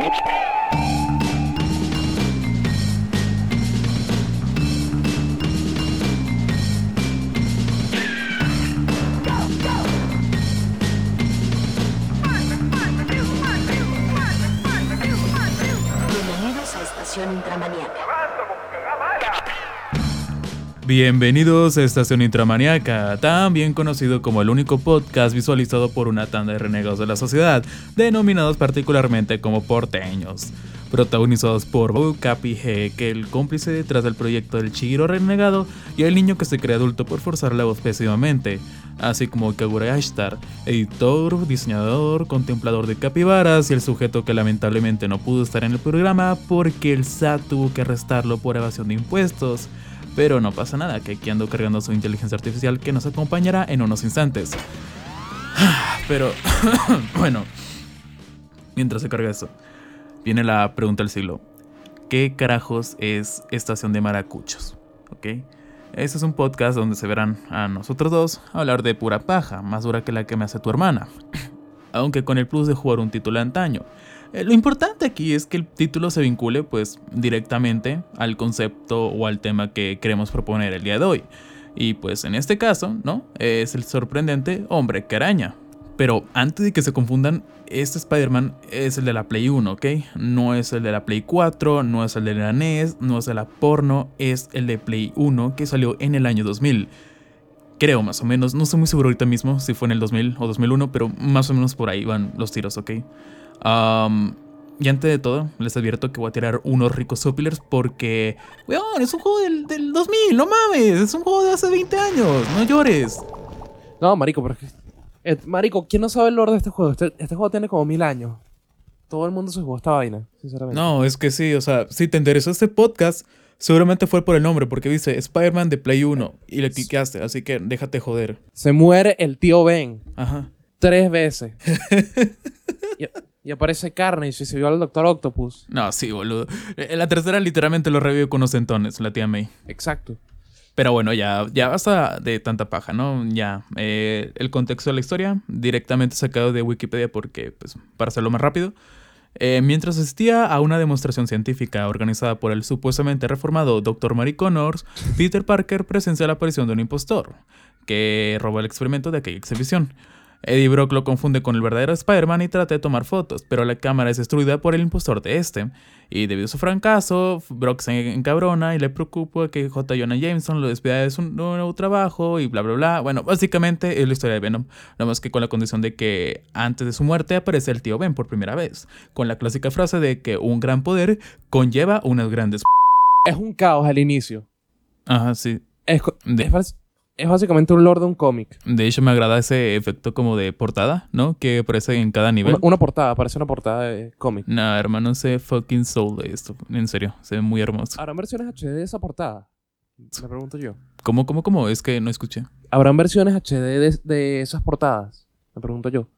Bienvenidos Bienvenidos a Estación Intramaniaca, también conocido como el único podcast visualizado por una tanda de renegados de la sociedad, denominados particularmente como porteños. Protagonizados por Bobu Capi que el cómplice detrás del proyecto del Chihiro renegado, y el niño que se cree adulto por forzar la voz pésimamente, así como Kagura Ashtar, editor, diseñador, contemplador de capibaras y el sujeto que lamentablemente no pudo estar en el programa porque el SAT tuvo que arrestarlo por evasión de impuestos. Pero no pasa nada, que aquí ando cargando su inteligencia artificial que nos acompañará en unos instantes. Pero, bueno, mientras se carga eso, viene la pregunta del siglo. ¿Qué carajos es Estación de Maracuchos? ¿Ok? Este es un podcast donde se verán a nosotros dos hablar de pura paja, más dura que la que me hace tu hermana. Aunque con el plus de jugar un título antaño. Eh, Lo importante aquí es que el título se vincule pues directamente al concepto o al tema que queremos proponer el día de hoy. Y pues en este caso, ¿no? Es el sorprendente hombre que araña. Pero antes de que se confundan, este Spider-Man es el de la Play 1, ¿ok? No es el de la Play 4, no es el de la NES, no es de la porno, es el de Play 1 que salió en el año 2000. Creo más o menos, no estoy muy seguro ahorita mismo si fue en el 2000 o 2001, pero más o menos por ahí van los tiros, ¿ok? Um, y antes de todo, les advierto que voy a tirar unos ricos sopilers porque, weón, es un juego del, del 2000, no mames, es un juego de hace 20 años, no llores. No, marico, pero es que- eh, marico, ¿quién no sabe el lore de este juego? Este, este juego tiene como mil años. Todo el mundo se jugó esta vaina, sinceramente. No, es que sí, o sea, si te interesó este podcast, seguramente fue por el nombre, porque dice Spider-Man de Play 1 y le cliqueaste, así que déjate joder. Se muere el tío Ben Ajá. tres veces. y, y aparece Carnage y se vio al Doctor Octopus. No, sí, boludo. En la tercera literalmente lo revivió con los entones, la tía May. Exacto. Pero bueno, ya, ya basta de tanta paja, ¿no? Ya. eh, el contexto de la historia, directamente sacado de Wikipedia porque, pues, para hacerlo más rápido. Eh, mientras asistía a una demostración científica organizada por el supuestamente reformado Dr. Mary Connors, Peter Parker presencia la aparición de un impostor, que roba el experimento de aquella exhibición. Eddie Brock lo confunde con el verdadero Spider-Man y trata de tomar fotos, pero la cámara es destruida por el impostor de este. Y debido a su fracaso, Brock se encabrona y le preocupa que J. Jonah Jameson lo despida de su nuevo trabajo y bla bla bla. Bueno, básicamente es la historia de Venom, nada más que con la condición de que antes de su muerte aparece el tío Ben por primera vez, con la clásica frase de que un gran poder conlleva unas grandes... Es un caos al inicio. Ajá, sí. Es, es básicamente un lore de un cómic. De hecho me agrada ese efecto como de portada, ¿no? Que aparece en cada nivel. Una, una portada, parece una portada de cómic. Nah, hermano, se fucking soul de esto. En serio, se ve muy hermoso. ¿Habrán versiones HD de esa portada? Me pregunto yo. ¿Cómo, cómo, cómo? Es que no escuché. ¿Habrán versiones HD de, de esas portadas? Me pregunto yo.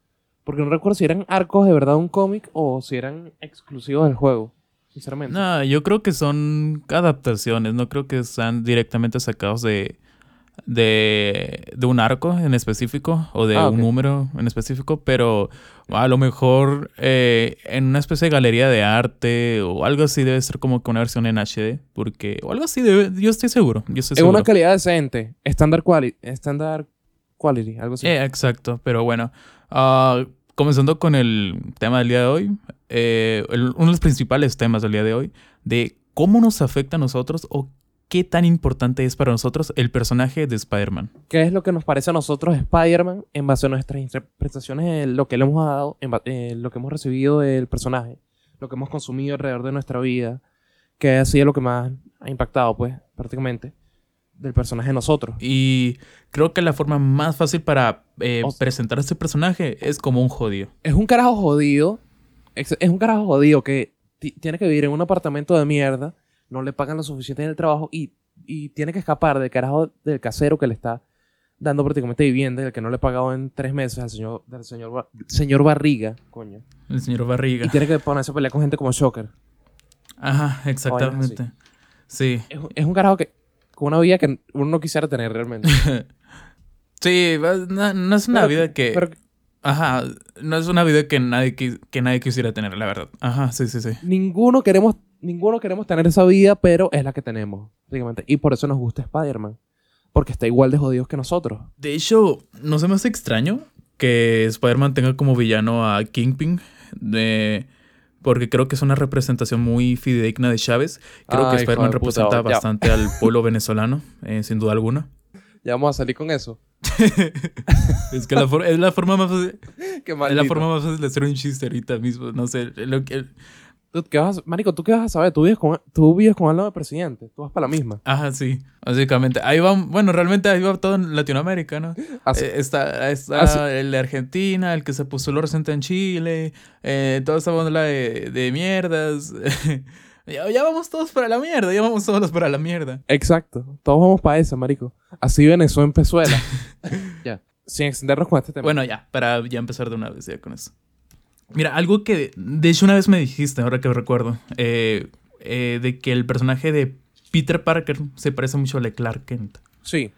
Porque no recuerdo si eran arcos de verdad de un cómic o si eran exclusivos del juego. Sinceramente. No, yo creo que son adaptaciones, no creo que sean directamente sacados de, de, de un arco en específico o de Ah, un número en específico, pero a lo mejor eh, en una especie de galería de arte o algo así debe ser como que una versión en HD, porque o algo así, debe- yo estoy seguro, yo estoy en seguro. una calidad decente. Standard quality. Standard quality, algo así. Eh, exacto, pero bueno, ah, comenzando con el tema del día de hoy, eh, el- uno de los principales temas del día de hoy, de cómo nos afecta a nosotros o qué tan importante es para nosotros el personaje de Spider-Man. ¿Qué es lo que nos parece a nosotros Spider-Man en base a nuestras interpretaciones de lo que le hemos dado, en eh, lo que hemos recibido del personaje, lo que hemos consumido alrededor de nuestra vida, que ha sido lo que más ha impactado, pues, prácticamente, del personaje de nosotros. Y creo que la forma más fácil para eh, O sea- presentar a este personaje es como un jodido. Es un carajo jodido, es un carajo jodido que ti- tiene que vivir en un apartamento de mierda, no le pagan lo suficiente en el trabajo y, y tiene que escapar del carajo del casero que le está dando prácticamente vivienda, el que no le ha pagado en tres meses al señor, del señor, señor Barriga, coño. El señor Barriga. Y tiene que ponerse a pelear con gente como Shocker. Ajá, exactamente. Sí. Es, un- es un carajo que, con una vida que uno no quisiera tener realmente. Sí, no, no es una Pero- vida que... Pero, Ajá, no es una vida que nadie, que nadie quisiera tener, la verdad. Ajá, sí, sí, sí. Ninguno queremos, ninguno queremos tener esa vida, pero es la que tenemos, básicamente. Y por eso nos gusta Spider-Man. Porque está igual de jodidos que nosotros. De hecho, no se me hace extraño que Spider-Man tenga como villano a Kingpin. De... Porque creo que es una representación muy fidedigna de Chávez. Creo Ay, que Spider-Man puta, representa ya. bastante al pueblo venezolano, eh, sin duda alguna. Ya vamos a salir con eso. Es que la es la forma más fácil, Qué es la forma más fácil de hacer un chiste ahorita mismo. No sé, lo que, ¿Tú qué vas a- Marico, ¿tú qué vas a saber? Tú vives con, tú vives con al lado del presidente. Tú vas para la misma. Ajá, sí, básicamente. Ahí va, bueno, realmente ahí va todo en Latinoamérica, ¿no? Así- Eh, está está Así- el de Argentina, el que se puso lo reciente en Chile, eh, toda esa bola de, de mierdas. ya, ya vamos todos para la mierda, ya vamos todos para la mierda. Exacto. Todos vamos para esa, marico. Así Venezuela en Pezuela. ya. Sin extendernos con este tema. Bueno, ya, para ya empezar de una vez ya con eso. Mira, algo que de hecho una vez me dijiste, ahora que recuerdo, eh, eh, de que el personaje de Peter Parker se parece mucho a de Clark Kent. Sí,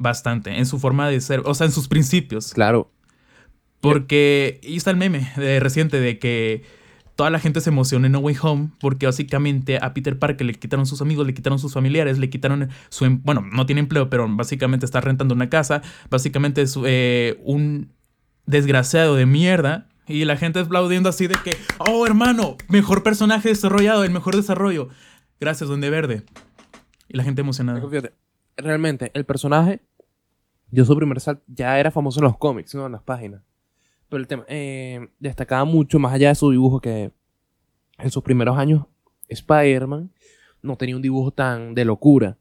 Bastante, en su forma de ser, o sea, en sus principios. claro. Porque ahí está el meme de reciente de que toda la gente se emociona en No Way Home porque básicamente a Peter Parker le quitaron sus amigos, le quitaron sus familiares, le quitaron su... em- Bueno, no tiene empleo, pero básicamente está rentando una casa. Básicamente es eh, un desgraciado de mierda. Y la gente aplaudiendo así de que, oh hermano, mejor personaje desarrollado, el mejor desarrollo. Gracias, Duende Verde. Y la gente emocionada. Realmente, el personaje, yo su primer salto, ya era famoso en los cómics, no en las páginas. Pero el tema, eh, destacaba mucho más allá de su dibujo que en sus primeros años, Spider-Man no tenía un dibujo tan de locura.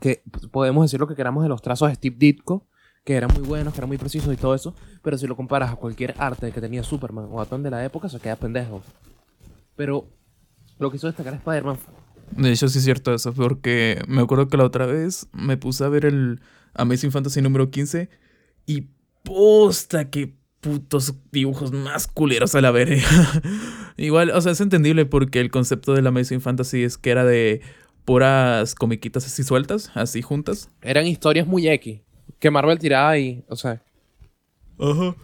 Que pues, podemos decir lo que queramos de los trazos de Steve Ditko, que eran muy buenos, que eran muy precisos y todo eso, pero si lo comparas a cualquier arte que tenía Superman o Batman de la época, se queda pendejo. Pero lo que hizo destacar Spider-Man De hecho, sí es cierto eso, porque me acuerdo que la otra vez me puse a ver el Amazing Fantasy número 15 y posta, qué putos dibujos más culeros a la verga. Igual, o sea, es entendible porque el concepto del Amazing Fantasy es que era de puras comiquitas así sueltas, así juntas. eran historias muy X que Marvel tiraba ahí, o sea, Ajá.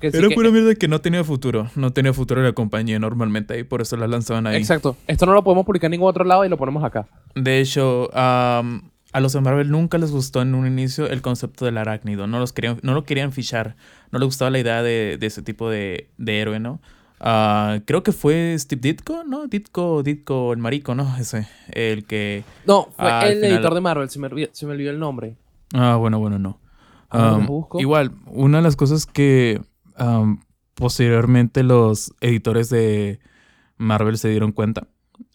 que sí Era que- pura mierda que no tenía futuro. No tenía futuro en la compañía normalmente y por eso la lanzaban ahí. Exacto. Esto no lo podemos publicar en ningún otro lado y lo ponemos acá. De hecho, am, a los de Marvel nunca les gustó en un inicio el concepto del arácnido. No, los querían, no lo querían fichar. No les gustaba la idea de, de ese tipo de, de héroe, ¿no? Ah, creo que fue Steve Ditko, ¿no? Ditko, Ditko, el marico, ¿no? Ese, el que... No, fue Ah, el final- editor de Marvel, se me, olvidó, se me olvidó el nombre. Ah, bueno, bueno, no. Busco. igual, una de las cosas que am, posteriormente los editores de Marvel se dieron cuenta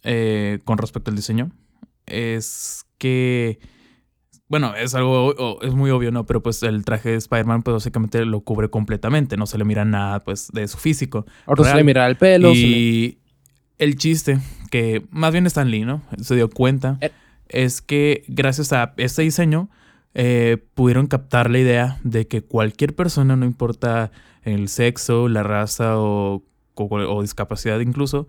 eh, con respecto al diseño es que, bueno, es algo, es muy obvio, ¿no? Pero pues el traje de Spider-Man pues básicamente lo cubre completamente, no se le mira nada pues de su físico. Ahora se le mira el pelo. le- Y el chiste, que más bien Stan Lee, ¿no? Se dio cuenta, Eh. es que gracias a este diseño eh, pudieron captar la idea de que cualquier persona, no importa el sexo, la raza o, o- o discapacidad incluso,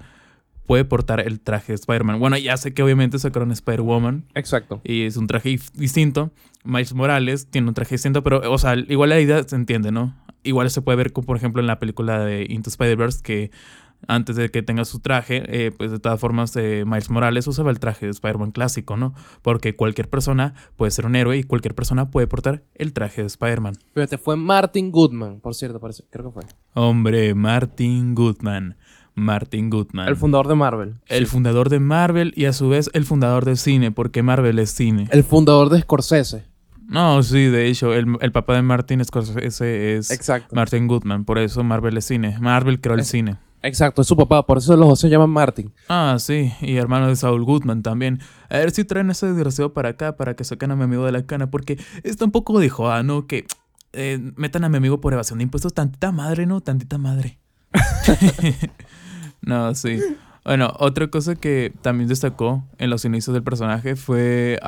puede portar el traje de Spider-Man. Bueno, ya sé que obviamente sacaron Spider-Woman Exacto. y es un traje distinto. Miles Morales tiene un traje distinto, pero, o sea, igual la idea se entiende, ¿no? Igual se puede ver, como, por ejemplo, en la película de Into Spider-Verse, que antes de que tenga su traje, eh, pues de todas formas, eh, Miles Morales usaba el traje de Spider-Man clásico, ¿no? Porque cualquier persona puede ser un héroe y cualquier persona puede portar el traje de Spider-Man. Fíjate, fue Martin Goodman, por cierto, parece, creo que fue. Hombre, Martin Goodman. Martin Goodman. El fundador de Marvel. El Sí. fundador de Marvel y a su vez el fundador del cine, porque Marvel es cine. El fundador de Scorsese. No, sí, de hecho, el, el papá de Martin Scorsese es Exacto. Martin Goodman, por eso Marvel es cine. Marvel creó el Es- cine. Exacto, es su papá, por eso los dos se llaman Martin. Ah, sí, y hermano de Saul Goodman también. A ver si traen ese desgraciado para acá para que saquen a mi amigo de la cana, porque está un poco de joda, ¿no? Que eh, metan a mi amigo por evasión de impuestos, tantita madre, ¿no? Tantita madre. no, sí. Bueno, otra cosa que también destacó en los inicios del personaje fue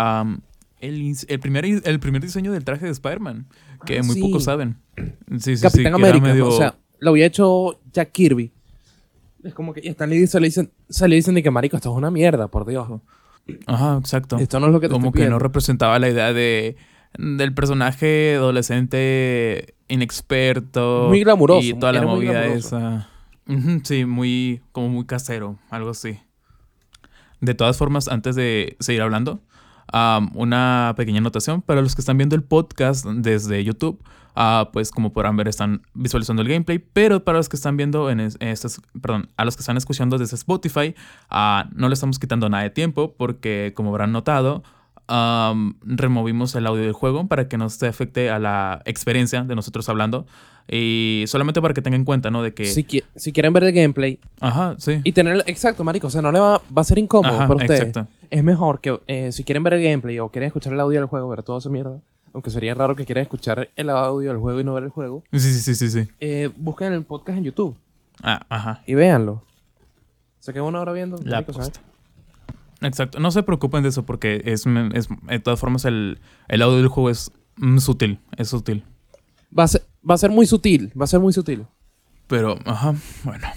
el, primer, el primer diseño del traje de Spider-Man, que Ah, muy sí. pocos saben. Sí, sí, sí, Capitán era América, medio- o sea, lo había hecho Jack Kirby. Es como que y Stan Lee se le dicen, se le dicen de que marico, esto es una mierda, por Dios. Ajá, exacto. Esto no es lo que te Como estoy que no pidiendo". representaba la idea de del personaje adolescente inexperto. Muy glamuroso, Y toda la movida esa. Sí, muy, como muy casero, algo así. De todas formas, antes de seguir hablando, am, una pequeña anotación para los que están viendo el podcast desde YouTube. Ah, pues como podrán ver están visualizando el gameplay, pero para los que están viendo en es- estas, perdón, a los que están escuchando desde Spotify, ah, no le estamos quitando nada de tiempo porque como habrán notado, removimos el audio del juego para que no se afecte a la experiencia de nosotros hablando y solamente para que tengan en cuenta, ¿no? De que, Si, qui- si quieren ver el gameplay ajá, sí, y tener... Exacto, marico. O sea, no le va, va a ser incómodo Ajá, para ustedes. exacto. Es mejor que eh, si quieren ver el gameplay o quieren escuchar el audio del juego, ver toda esa mierda. Aunque sería raro que quieran escuchar el audio del juego y no ver el juego. sí, sí, sí, sí, sí. eh, busquen el podcast en YouTube Ah, ajá. y véanlo. Se queda una hora viendo. La ¿sabes? Exacto. No se preocupen de eso porque es, es de todas formas el, el audio del juego es mm, sutil, es sutil. Va a, ser, va a ser muy sutil, va a ser muy sutil. Pero, ajá, bueno.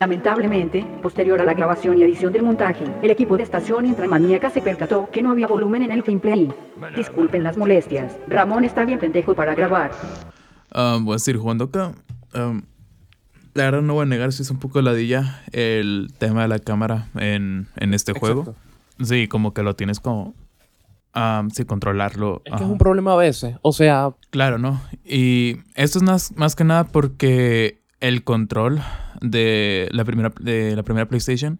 Lamentablemente, posterior a la grabación y edición del montaje, el equipo de estación intramaníaca se percató que no había volumen en el gameplay. Disculpen las molestias. Ramón está bien pendejo para grabar. Ah, voy a seguir jugando acá. Am, la verdad no voy a negar si es un poco ladilla el tema de la cámara en, en este juego. Sí, como que lo tienes como... sí, controlarlo. Es que ajá. es un problema a veces. O sea, Claro, ¿no? Y esto es más, más que nada porque el control de la primera, de la primera PlayStation,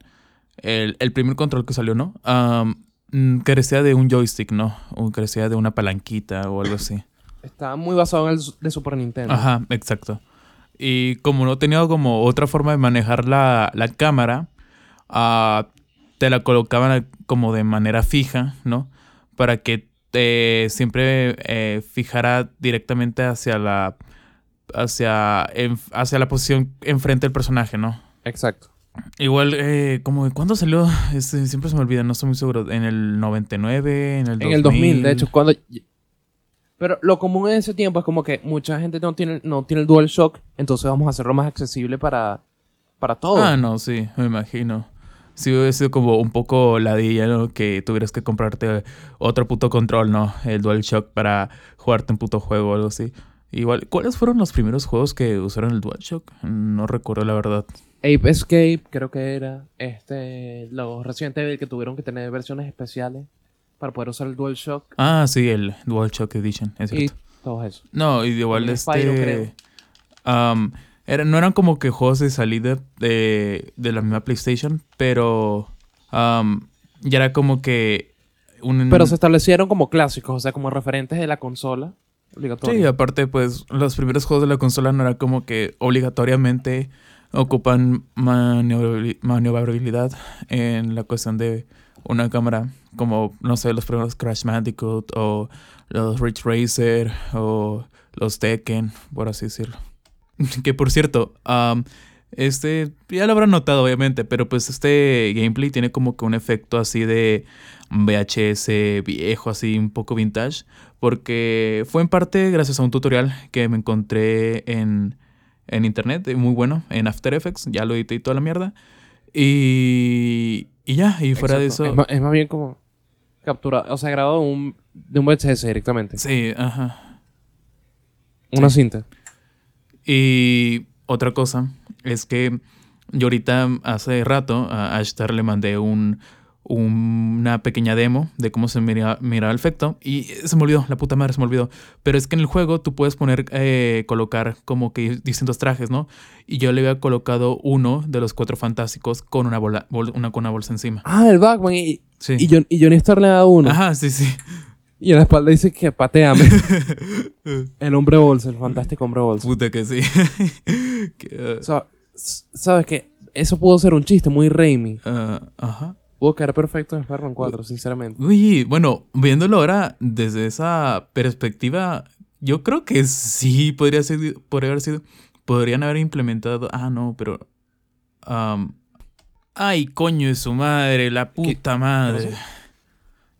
el, el primer control que salió, ¿no? Mm, carecía de un joystick, ¿no? O carecía de una palanquita o algo así. está muy basado en el de Super Nintendo. Ajá, exacto. Y como no tenía como otra forma de manejar la, la cámara, ah, te la colocaban como de manera fija, ¿no? Para que te siempre eh, fijara directamente hacia la hacia, en- hacia la posición enfrente del personaje, ¿no? Exacto. Igual, eh, como ¿cuándo salió? Este, siempre se me olvida, no estoy muy seguro. ¿En el 99? ¿En el 2000? En el 2000, de hecho, cuando... Pero lo común en ese tiempo es como que mucha gente no tiene, no tiene el DualShock, entonces vamos a hacerlo más accesible para, para todos. Ah, no, sí, me imagino. Sí, hubiera sido como un poco ladilla, ¿no? Que tuvieras que comprarte otro puto control, ¿no? El DualShock para jugarte un puto juego o algo así. Igual, ¿cuáles fueron los primeros juegos que usaron el DualShock? No recuerdo la verdad. Ape Escape, creo que era. Este, los Resident Evil que tuvieron que tener versiones especiales para poder usar el DualShock Ah, sí, el DualShock Edition, es y cierto. todo eso. No, y igual El este... Spyro, creo. am, era- no eran como que juegos de salida de, de la misma PlayStation, pero am, ya era como que un... Pero se establecieron como clásicos, o sea, como referentes de la consola. Sí, aparte, pues los primeros juegos de la consola no era como que obligatoriamente ocupan maniobra- maniobrabilidad en la cuestión de una cámara, como, no sé, los primeros Crash Bandicoot o los Ridge Racer o los Tekken, por así decirlo. que por cierto, am, este, ya lo habrán notado obviamente, pero pues este gameplay tiene como que un efecto así de VHS viejo, así un poco vintage, porque fue en parte gracias a un tutorial que me encontré en, en internet, eh, muy bueno, en After Effects, ya lo edité y toda la mierda. Y, y ya, y fuera de eso... Es más, es más bien como capturado, o sea, grabado un, de un VHS directamente. Sí, ajá. Una cinta. Y otra cosa es que yo ahorita hace rato a Ashtar le mandé un, una pequeña demo de cómo se mira, mira el efecto y se me olvidó, la puta madre se me olvidó. Pero es que en el juego tú puedes poner, eh, colocar como que distintos trajes, ¿no? Y yo le había colocado uno de los cuatro fantásticos con una, bola, bol- una, con una bolsa encima. Ah, el Batman. Y, Sí. y, John- y Johnny Star le da uno. Ajá, sí, sí. Y en la espalda dice que pateame. el hombre bolsa, el fantástico hombre bolsa. Puta que sí. Que, O sea, s- ¿sabes qué? Eso pudo ser un chiste muy Raimi. ah, ajá. Pudo quedar perfecto en Spider-Man 4, sinceramente. Uy, bueno, viéndolo ahora desde esa perspectiva, yo creo que sí podría ser, podría haber sido, podrían haber implementado, ah, no, pero, am, ay, coño de su madre, la puta madre. pasó?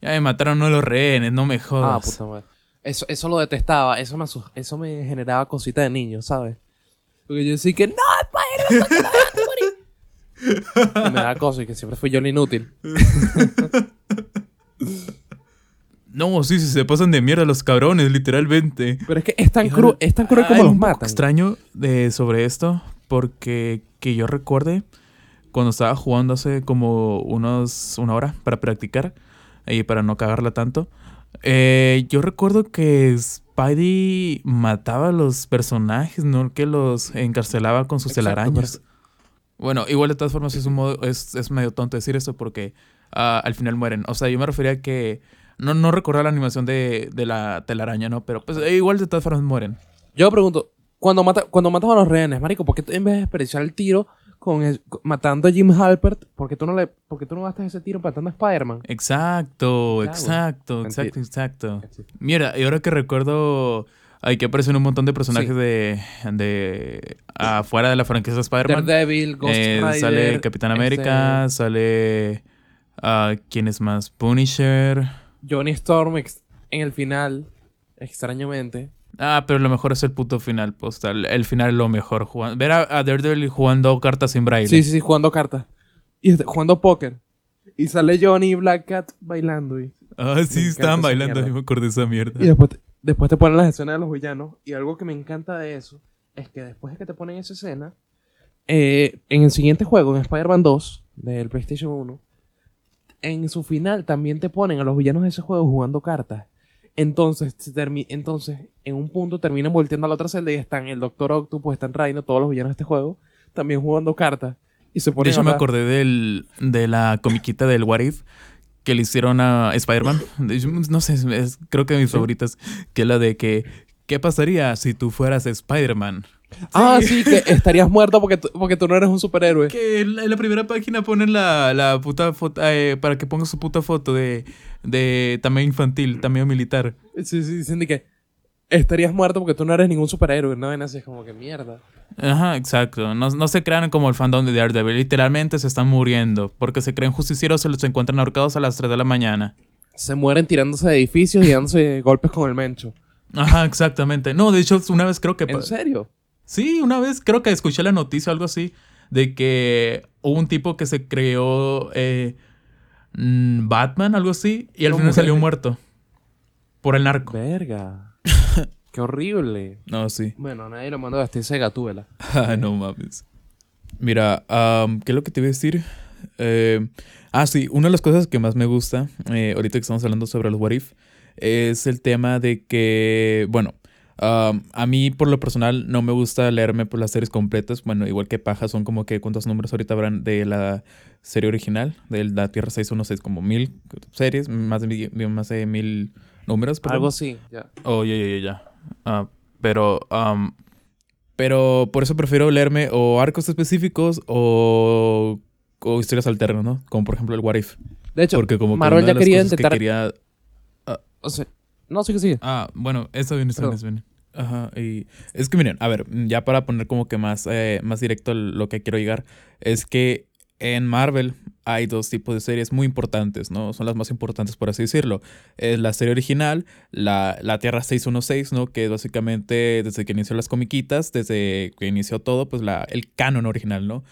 Ya me mataron a los rehenes, no me Ah, jodas. puta madre. Eso, eso lo detestaba. Eso me, eso me generaba cosita de niño, ¿sabes? Porque yo decía que no, que no de morir". Y me da cosa y que siempre fui yo el inútil. No, sí, sí, se pasan de mierda los cabrones, literalmente. Pero es que es tan, cru es tan cruel como los matan. extraño de, sobre esto, porque que yo recuerde, cuando estaba jugando hace como unos, una hora para practicar y para no cagarla tanto, eh, yo recuerdo que Spidey mataba a los personajes, no que los encarcelaba con sus Exacto, telarañas. Bueno, igual de todas formas es un modo, es, es medio tonto decir eso porque ah, al final mueren. O sea, yo me refería a que no, no recordar la animación de, de la telaraña, ¿no? Pero pues eh, igual de todas formas mueren. Yo pregunto, cuando, mata, cuando matas a los rehenes, marico, ¿por qué en vez de desperdiciar el tiro con el- matando a Jim Halpert, ¿por qué tú no, le, por qué tú no gastas ese tiro matando a Spider-Man? Exacto, Claro. exacto, exacto, exacto. Mira, y ahora que recuerdo, hay que aparecen un montón de personajes Sí. de, de afuera de la franquicia de Spider-Man. Daredevil, Ghost Eh, Rider. sale Capitán América, sale... ah, ¿Quién es más? Punisher. Johnny Storm ex- en el final, extrañamente. Ah, pero lo mejor es el puto final postal. El final es lo mejor. Jugando, ver a, a Daredevil jugando cartas sin braille. Sí, sí, sí, jugando cartas. Y jugando póker. Y sale Johnny y Black Cat bailando. Y, Ah, sí, estaban bailando. Yo me acordé de esa mierda. y después, te, después te ponen las escenas de los villanos. Y algo que me encanta de eso es que después de que te ponen esa escena, eh, en el siguiente juego, en Spider-Man 2 del PlayStation 1, en su final también te ponen a los villanos de ese juego jugando cartas. Entonces, se entonces en un punto terminan volteando a la otra celda y están el Doctor Octopus, están Rhino, todos los villanos de este juego, también jugando cartas. Y se De ponen hecho, a me acordé del, de la comiquita del What If que le hicieron a Spider-Man. De hecho, No sé, es- es- creo que de mis favoritas. Que es la de que, ¿qué pasaría si tú fueras Spider-Man? Ah, sí, que estarías muerto porque tú, porque tú no eres un superhéroe. Que en la, en la primera página ponen la, la puta foto, eh, para que ponga su puta foto de, de tamaño infantil, tamaño militar. Sí, sí, dicen de que estarías muerto porque tú no eres ningún superhéroe. No, ven así, es como que mierda. Ajá, exacto. No, no se crean como el fandom de Daredevil. Literalmente se están muriendo. Porque se creen justicieros se los encuentran ahorcados a las 3 de la mañana. Se mueren tirándose de edificios y dándose golpes con el mencho. Ajá, exactamente. No, de hecho, una vez creo que... ¿En serio? Sí, una vez creo que escuché la noticia o algo así. De que hubo un tipo que se creó eh, mm, Batman, algo así. Y al final salió muerto. Por el narco. Verga. Qué horrible. No, sí. Bueno, nadie lo mandó a vestirse gatúbela. Ah, no mames. Mira, am, ¿qué es lo que te iba a decir? Eh, ah, sí, una de las cosas que más me gusta, eh, ahorita que estamos hablando sobre los What If, es el tema de que, bueno, am, a mí por lo personal no me gusta leerme por las series completas. Bueno, igual que Paja, son como que cuántos números ahorita habrán de la serie original, de la Tierra 616, como mil series, más de, mil- más de mil números. perdón. Algo así, ya. Oh, ya, ya, ya, ya. Ah, pero, am, pero por eso prefiero leerme o arcos específicos o, o historias alternas, ¿no? Como por ejemplo el What If. De hecho, Porque como Marvel ya quería que intentar... quería... O sea, no, sí que sigue. Ah, bueno, eso viene, eso viene, Perdón. eso viene. Ajá, y es que miren, a ver, ya para poner como que más, eh, más directo lo que quiero llegar, es que en Marvel hay dos tipos de series muy importantes, ¿no? Son las más importantes, por así decirlo. Es la serie original, la, la Tierra 616, ¿no? Que es básicamente desde que inició las comiquitas, desde que inició todo, pues la, el canon original, ¿no?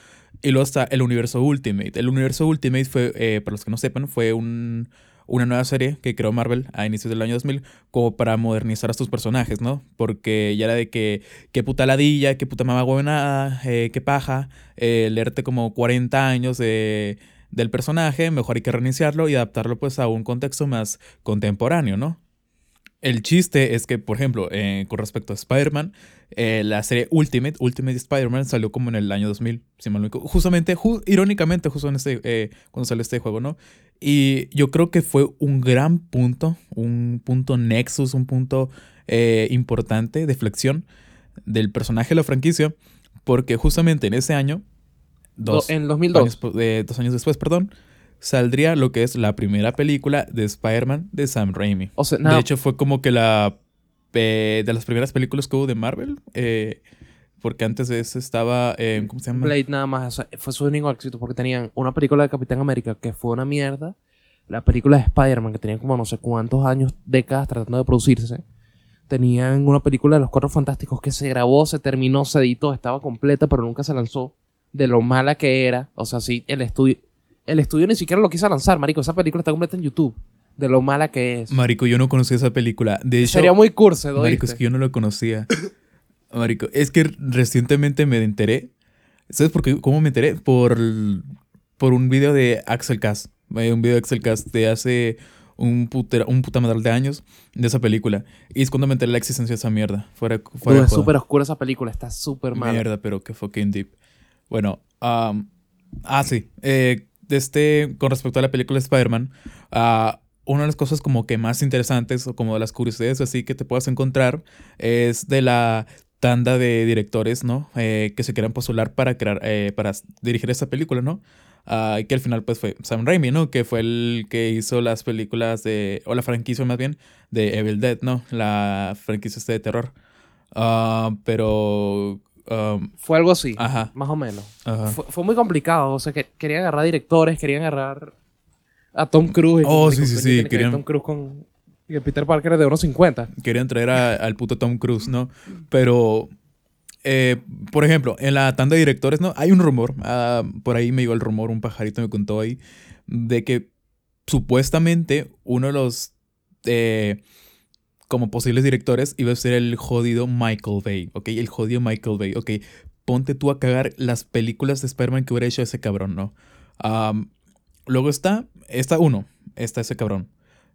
Y luego está el universo Ultimate. El universo Ultimate fue, eh, para los que no sepan, fue un, una nueva serie que creó Marvel a inicios del año 2000 como para modernizar a sus personajes, ¿no? Porque ya era de que, qué puta ladilla, qué puta mamá huevonada, eh, qué paja, eh, leerte como 40 años de, del personaje, mejor hay que reiniciarlo y adaptarlo pues a un contexto más contemporáneo, ¿no? El chiste es que, por ejemplo, eh, con respecto a Spider-Man, eh, la serie Ultimate, Ultimate Spider-Man, salió como en el año 2000, si mal no. Justamente, ju- irónicamente, justo en este, cuando salió este juego, ¿no? Y yo creo que fue un gran punto, un punto nexus, un punto eh, importante de flexión del personaje de la franquicia, porque justamente en ese año, dos, Do- en 2002. años, eh, dos años después, perdón, saldría lo que es la primera película de Spider-Man de Sam Raimi. O sea, nada, De hecho, fue como que la eh, de las primeras películas que hubo de Marvel, eh, porque antes de eso estaba, eh, ¿cómo se llama? Blade nada más. o sea, fue su único éxito porque tenían una película de Capitán América que fue una mierda. La película de Spider-Man que tenían como no sé cuántos años, décadas tratando de producirse. Tenían una película de los Cuatro Fantásticos que se grabó, se terminó, se editó, estaba completa, pero nunca se lanzó. De lo mala que era. O sea, sí, el estudio. El estudio ni siquiera lo quiso lanzar, marico. Esa película está completa en YouTube. de lo mala que es. Marico, yo no conocía esa película. De hecho, Sería muy curse, ¿no? Marico, es que yo no lo conocía. Marico, es que recientemente me enteré. ¿Sabes por qué? ¿Cómo me enteré? Por, por un video de Axel Cast. Eh, Un video de Axel Cast de hace un, putera, un puta madral de años de esa película. Y es cuando me enteré la existencia de esa mierda. Fuera, fuera es súper oscura esa película, está súper mala. Mierda, pero que fucking deep. Bueno, am, ah, sí. Eh, de este, con respecto a la película de Spider-Man, ah, una de las cosas como que más interesantes o como de las curiosidades así que te puedas encontrar es de la tanda de directores, ¿no? Eh, que se quieran postular para crear, eh, para dirigir esta película, ¿no? Ah, que al final pues fue Sam Raimi, ¿no? Que fue el que hizo las películas de, o la franquicia más bien, de Evil Dead, ¿no? La franquicia este de terror. Ah, pero... um, Fue algo así, Ajá. más o menos. Ajá. Fue, fue muy complicado, o sea, que querían agarrar directores, querían agarrar a Tom Cruise. Oh, sí, sí, sí, querían- Tom Cruise con... Y el Peter Parker es de unos 50. querían traer al puto Tom Cruise, ¿no? Pero, eh, por ejemplo, en la tanda de directores, ¿no? Hay un rumor, ah, por ahí me llegó el rumor, un pajarito me contó ahí, de que supuestamente uno de los, eh, como posibles directores, iba a ser el jodido Michael Bay, ¿ok? El jodido Michael Bay, ¿ok? Ponte tú a cagar las películas de Spider-Man que hubiera hecho ese cabrón, ¿no? Am, luego está, está uno, está ese cabrón.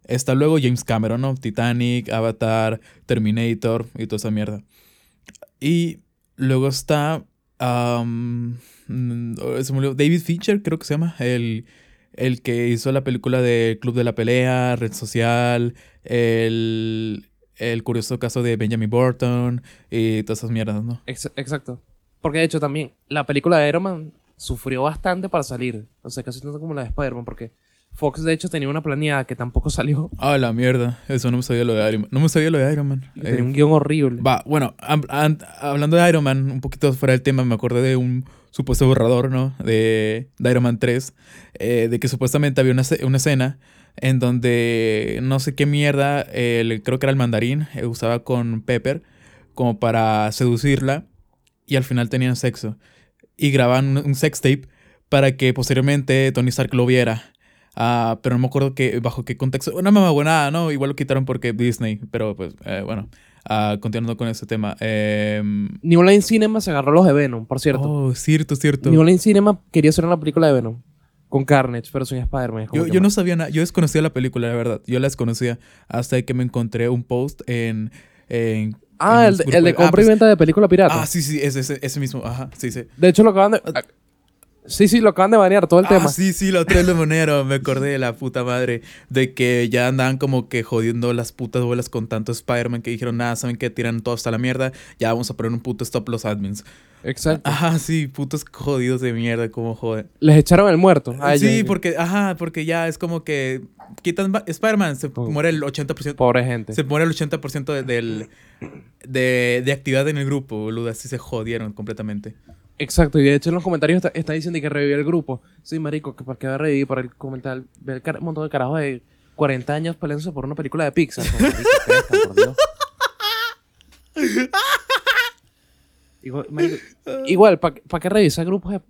Está luego James Cameron, ¿no? Titanic, Avatar, Terminator y toda esa mierda. Y luego está. mm, David Fincher, creo que se llama. El, el que hizo la película de Club de la Pelea, Red Social, el, el curioso caso de Benjamin Burton y todas esas mierdas, ¿no? Ex- exacto. Porque de hecho también, la película de Iron Man sufrió bastante para salir. O sea, casi tanto como la de Spider-Man, porque Fox de hecho tenía una planeada que tampoco salió. Ah, la mierda. Eso no me sabía lo de Iron Man. No me sabía lo de Iron Man. Y Eh, tenía un guion horrible. Va, bueno, am- am- hablando de Iron Man, un poquito fuera del tema, me acordé de un supuesto borrador, ¿no? De, de Iron Man 3, eh, de que supuestamente había una, una escena en donde no sé qué mierda, el- creo que era el mandarín, eh, usaba con Pepper como para seducirla y al final tenían sexo. Y grababan un, un sex tape para que posteriormente Tony Stark lo viera. Ah, pero no me acuerdo que, bajo qué contexto. Una mamá buena, ¿no? Igual lo quitaron porque Disney, pero pues, eh, bueno. Ah, continuando con este tema. em, New Line Cinema se agarró los de Venom, por cierto. oh, cierto, cierto. New Line Cinema quería hacer una película de Venom. Con Carnage, pero sin Spider-Man. Yo, yo no sabía nada, yo desconocía la película, la verdad. Yo la desconocía hasta que me encontré un post en. en Ah, en el, de- el de ah, compra pues- y venta de película pirata. Ah, sí, sí, ese, ese, ese mismo. Ajá, sí, sí. De hecho, lo acaban de... Sí, sí, lo acaban de banear todo el ah, tema. sí, sí, la otra vez lo monero. Me acordé de la puta madre. De que ya andaban como que jodiendo las putas bolas con tanto Spider-Man que dijeron, nada, saben que tiran todo hasta la mierda. Ya vamos a poner un puto stop los admins. Exacto. Ajá, sí, putos jodidos de mierda, como joden. Les echaron el muerto. a sí, porque, ajá, porque ya es como que quitan Spider-Man, se Oh. muere el 80%. Pobre gente. Se muere el 80% de, del, de, de actividad en el grupo, boludo. Así se jodieron completamente. Exacto. Y de hecho en los comentarios está, está diciendo que revivió el grupo. Sí, marico, que para qué va a revivir para el comentar... Ver el car- montón de carajos de 40 años peleándose por una película de Pixar. Como, marico, crezcan, por Dios. Igual, marico, igual ¿para qué revisar grupos de,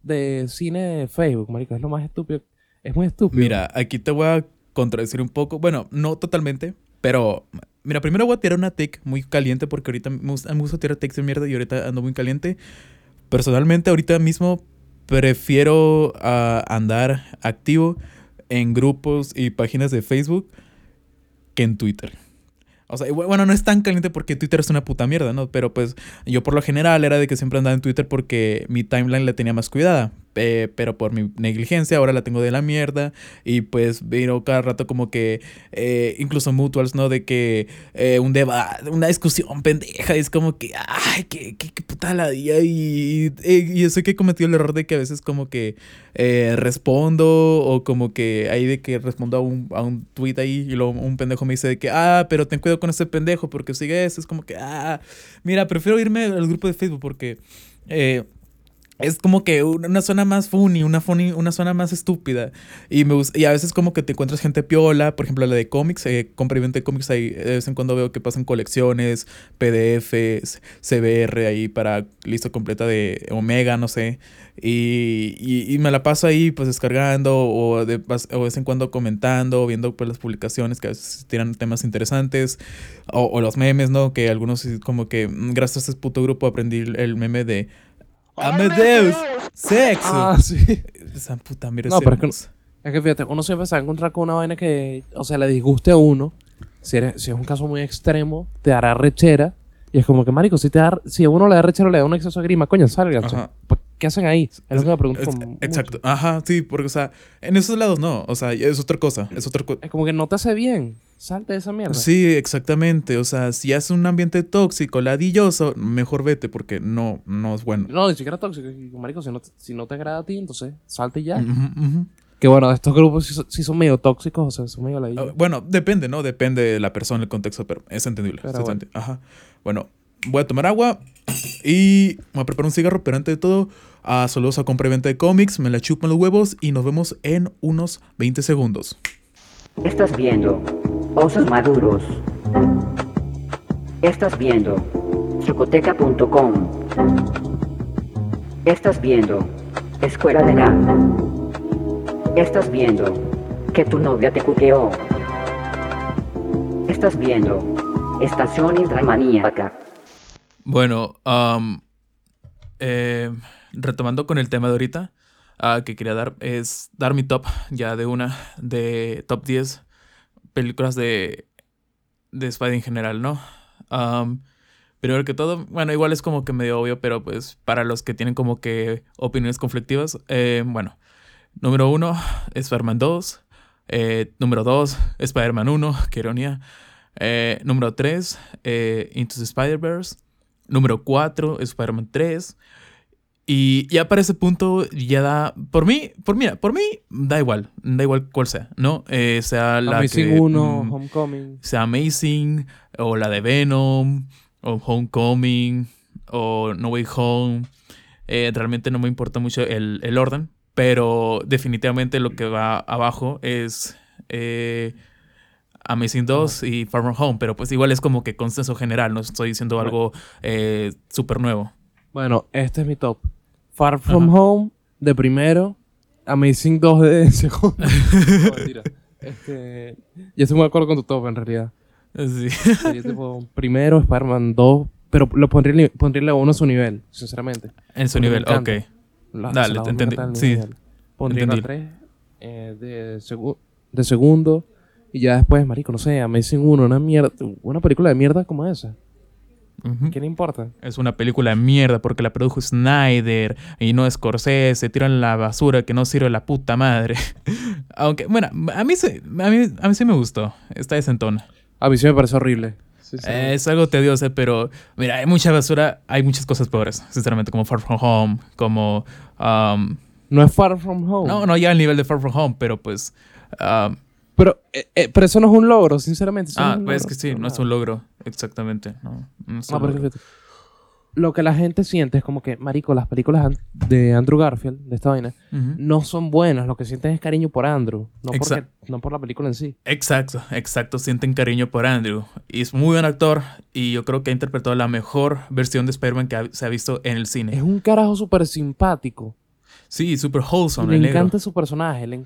de cine de Facebook, marico? Es lo más estúpido. Es muy estúpido. Mira, aquí te voy a contradecir un poco. Bueno, no totalmente, pero mira, primero voy a tirar una take muy caliente porque ahorita me gusta, me gusta tirar takes de mierda y ahorita ando muy caliente. Personalmente, ahorita mismo prefiero ah, andar activo en grupos y páginas de Facebook que en Twitter. O sea, bueno, no es tan caliente porque Twitter es una puta mierda, ¿no? Pero pues yo por lo general era de que siempre andaba en Twitter porque mi timeline la tenía más cuidada. Eh, pero por mi negligencia ahora la tengo de la mierda. Y pues veo cada rato como que eh, incluso mutuals, ¿no? De que eh, un debate, una discusión pendeja. Es como que, ay, qué, qué, qué puta ladilla. Y, y, y sé que he cometido el error de que a veces como que respondo o como que ahí de que respondo a un, a un tweet ahí y luego un pendejo me dice de que, ah, pero ten cuidado con ese pendejo porque sigue eso. Es como que, ah, mira, prefiero irme al grupo de Facebook porque... eh, es como que una, zona más funny, una funny, una zona más estúpida. Y me y a veces como que te encuentras gente piola, por ejemplo la de cómics, eh, compra y venta de cómics ahí, de vez en cuando veo que pasan colecciones, PDFs, CBR ahí para lista completa de Omega, no sé. Y, y, y me la paso ahí pues descargando o de, vez en cuando comentando, viendo pues las publicaciones que a veces tiran temas interesantes o, o los memes, ¿no? Que algunos como que mm, gracias a este puto grupo aprendí el meme de Amadeus, sexo. Ah, sí. Esa puta mira No, pero es que-. Es que fíjate, uno siempre se va a encontrar con una vaina que, o sea, le disguste a uno. Si, eres, si es un caso muy extremo, te dará rechera. Y es como que, marico, si, te da, si a uno le da rechera o le da un exceso de grima, coño, salgan. ¿Qué hacen ahí? Es lo que me pregunto. Mucho. exacto. Ajá, sí, porque, o sea, en esos lados no. O sea, es otra cosa. Es otra cosa. Es como que no te hace bien. Salte de esa mierda. Sí, exactamente. O sea, si es un ambiente tóxico, ladilloso, mejor vete porque no, no es bueno. No, ni siquiera tóxico. Marico, si no, te, si no te agrada a ti, entonces salte y ya. Ujú, ujú. Que bueno, estos grupos sí, son- sí son medio tóxicos, o sea, son medio Ah, ladillos. Bueno, depende, ¿no? Depende de la persona, el contexto, pero es entendible. Pero es bueno. entendible. Ajá. Bueno, voy a tomar agua y voy a preparar un cigarro, pero antes de todo, a saludos a compra y venta de cómics, me la chupan los huevos y nos vemos en unos 20 segundos. Estás viendo Osos Maduros. Estás viendo Chocoteca.com. Estás viendo Escuela de Nada. Estás viendo que tu novia te cuqueó. Estás viendo Estación Intramaníaca. Bueno, eh, retomando con el tema de ahorita, ah, que quería dar, es dar mi top ya de una, de top 10 películas de, de Spidey en general, ¿no? Am, primero que todo, bueno, igual es como que medio obvio, pero pues para los que tienen como que opiniones conflictivas, eh, bueno, número uno, Spider-Man 2, eh, número 2, Spider-Man 1, qué ironía, eh, número 3, Into the Spider-Verse, Número 4, Spider-Man 3. Y ya para ese punto ya da. Por mí, por mira, por mí da igual. Da igual cuál sea, ¿no? Eh, sea la Amazing que, 1, mm, Homecoming. sea Amazing, o la de Venom, o Homecoming, o No Way Home. Eh, realmente no me importa mucho el, el orden, pero definitivamente lo que va abajo es eh, Amazing 2 y Far From Home, pero pues igual es como que consenso general, no estoy diciendo algo súper nuevo. Bueno, este es mi top. Far From Ajá. Home de primero, Amazing 2 de segundo. No, mentira. Este, yo estoy muy de acuerdo con tu top en realidad. Sí. Sería tipo primero, Spider-Man 2, pero lo pondría, pondría uno a su nivel, sinceramente. En su Porque nivel, ok. La- Dale, te entendí. Sí. Pondría la entendible. 3 eh, de, segu- de segundo y ya después, marico, no sé, Amazing 1, una mierda, una película de mierda como esa. ¿Qué le importa? Es una película de mierda porque la produjo Snyder y no Scorsese, tiran la basura que no sirve la puta madre. Aunque, bueno, a mí, sí, a, mí, a mí sí me gustó. Está decentona. A mí sí me parece horrible. Sí, sí. Eh, es algo tedioso, pero mira, hay mucha basura, hay muchas cosas peores, sinceramente, como Far From Home, como... um, no es Far From Home. no, no ya al nivel de Far From Home, pero pues... um, Pero, eh, eh, pero eso no es un logro, sinceramente. eso no ah, es pues es que sí, para no es un logro, exactamente. No, no es No, un logro. Lo que la gente siente es como que, marico, las películas de Andrew Garfield, de esta vaina, Ujú. no son buenas. Lo que sienten es cariño por Andrew, no, porque, no por la película en sí. Exacto, exacto. Sienten cariño por Andrew. Y es muy buen actor. Y yo creo que ha interpretado la mejor versión de Spider-Man que ha- se ha visto en el cine. Es un carajo súper simpático. Sí, super wholesome, le el negro. encanta su personaje. le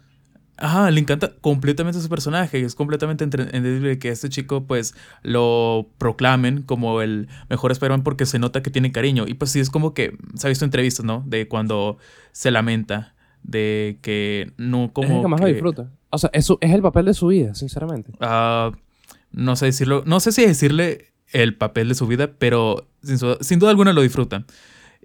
Ajá, le encanta completamente su personaje. Es completamente entendible que este chico, pues, lo proclamen como el mejor Spider-Man porque se nota que tiene cariño. Y pues sí, es como que se ha visto entrevistas, ¿no? De cuando se lamenta de que no es como. el que más lo disfruta. O sea, es el papel de su vida, sinceramente. Ah, no sé decirlo, no sé si decirle el papel de su vida, pero sin, su- sin duda alguna lo disfrutan.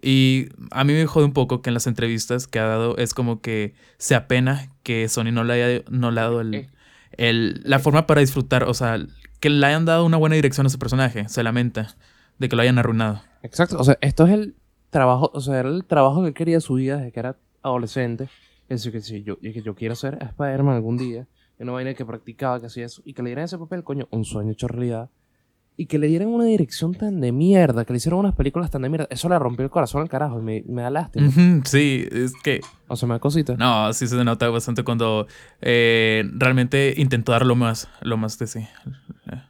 Y a mí me jode un poco que en las entrevistas que ha dado es como que se apena que Sony no le haya no le dado el, el- la forma para disfrutar, o sea, que le hayan dado una buena dirección a su personaje. Se lamenta de que lo hayan arruinado. Exacto. O sea, esto es el trabajo, o sea, era el trabajo que quería su vida desde que era adolescente. Es decir, que si yo, que yo quiero ser Spider-Man algún día, una vaina que practicaba, que hacía eso, y que le dieran ese papel, coño, un sueño hecho realidad. Y que le dieran una dirección tan de mierda, que le hicieron unas películas tan de mierda, eso le rompió el corazón al carajo y me, me da lástima. Sí, es que O sea, me da cosita. no, sí se nota bastante cuando eh, realmente intentó dar lo más, lo más de sí.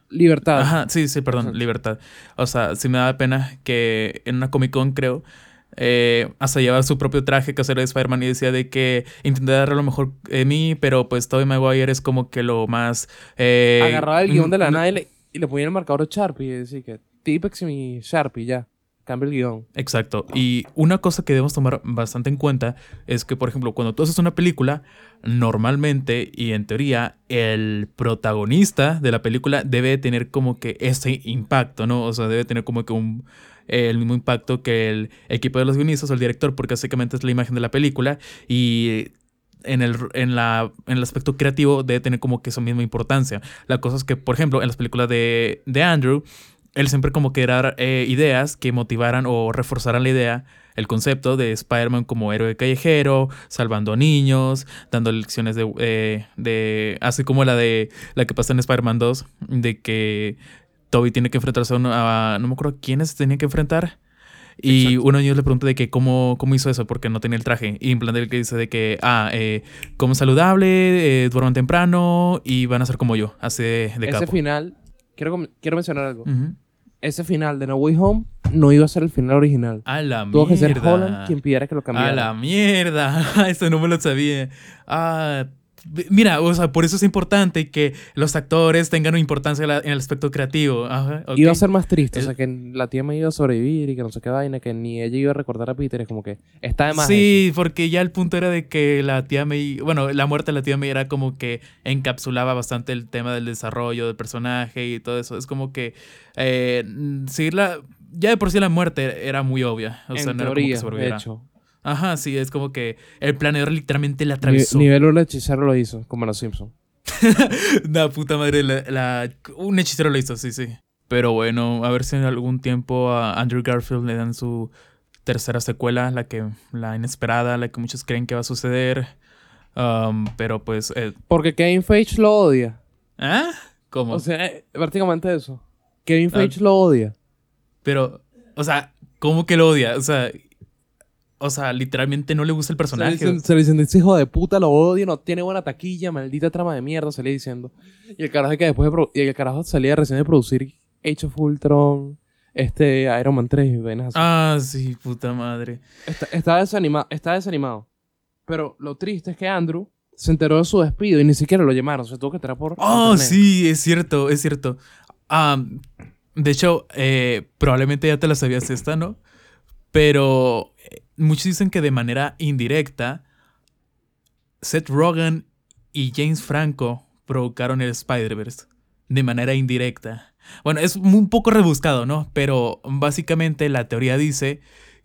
Libertad. Ajá, sí, sí, perdón, libertad. O sea, sí me da pena que en una Comic Con, creo, eh, hasta llevaba su propio traje casero de Spider-Man y decía de que intenté darle lo mejor de mí, pero pues Tobey Maguire es como que lo más... eh, Agarraba el guion de la mm, nada y le, y le ponía el marcador Sharpie y que Tipex y mi Sharpie, ya. Cambia el guion. Exacto. Y una cosa que debemos tomar bastante en cuenta es que, por ejemplo, cuando tú haces una película, normalmente y en teoría, el protagonista de la película debe tener como que ese impacto, ¿no? O sea, debe tener como que un eh, el mismo impacto que el equipo de los guionistas o el director, porque básicamente es la imagen de la película y en el, en, la, en el aspecto creativo debe tener como que esa misma importancia. La cosa es que, por ejemplo, en las películas de, de Andrew, él siempre como que era eh, ideas que motivaran o reforzaran la idea, el concepto de Spider-Man como héroe callejero, salvando niños, dando lecciones de, eh, de... Así como la de la que pasa en Spider-Man 2, de que Toby tiene que enfrentarse a, uno- a- no me acuerdo quiénes tenía que enfrentar. Y Exacto. uno de ellos le pregunta de que cómo, cómo hizo eso, porque no tenía el traje. Y en plan del que dice de que, ah, eh, como saludable, eh, duerman temprano y van a ser como yo, así de, de Ese capo. final, quiero, quiero mencionar algo. Ujú. Ese final de No Way Home no iba a ser el final original. A la Tuvo que ser mierda. Holland quien pidiera que lo A cambiara. la mierda. Eso no me lo sabía. Ah, mira, o sea, por eso es importante que los actores tengan importancia en el aspecto creativo. Ajá, ok. Iba a ser más triste, El- o sea, que la tía me iba a sobrevivir y que no sé qué vaina, que ni ella iba a recordar a Peter. Es como que está de más. Sí, porque ya el punto era de que la tía May, bueno, la muerte de la tía May era como que encapsulaba bastante el tema del desarrollo del personaje y todo eso. Es como que eh, seguirla, ya de por sí la muerte era muy obvia. O en sea, no era como que de sobreviviera. hecho. Ajá, sí, es como que el planeador literalmente la Ni- atravesó. nivel un hechicero lo hizo, como en los Simpsons. La puta madre, la, la- un hechicero lo hizo, sí, sí. Pero bueno, a ver si en algún tiempo a Andrew Garfield le dan su tercera secuela, la que la inesperada, la que muchos creen que va a suceder. Um, pero pues, eh, Porque Kevin Feige lo odia. ¿ah? ¿Cómo? O sea, eh, prácticamente eso. Kevin Ah. Feige lo odia. pero, o sea, ¿cómo que lo odia? O sea, o sea, literalmente no le gusta el Se le, personaje. dicen, se le dicen, ese hijo de puta lo odia, no tiene buena taquilla, maldita trama de mierda, se le diciendo. Y el carajo que después de y el carajo salía recién de producir Age of Ultron, este Iron Man 3 y así. Ah, sí, puta madre. Está, está desanima- está desanimado. Pero lo triste es que Andrew se enteró de su despido y ni siquiera lo llamaron. Se tuvo que enterar por. Oh, internet. sí, es cierto, es cierto. Ah, de hecho, eh, probablemente ya te la sabías esta, ¿no? Pero muchos dicen que de manera indirecta, Seth Rogen y James Franco provocaron el Spider-Verse. De manera indirecta. Bueno, es un poco rebuscado, ¿no? Pero básicamente la teoría dice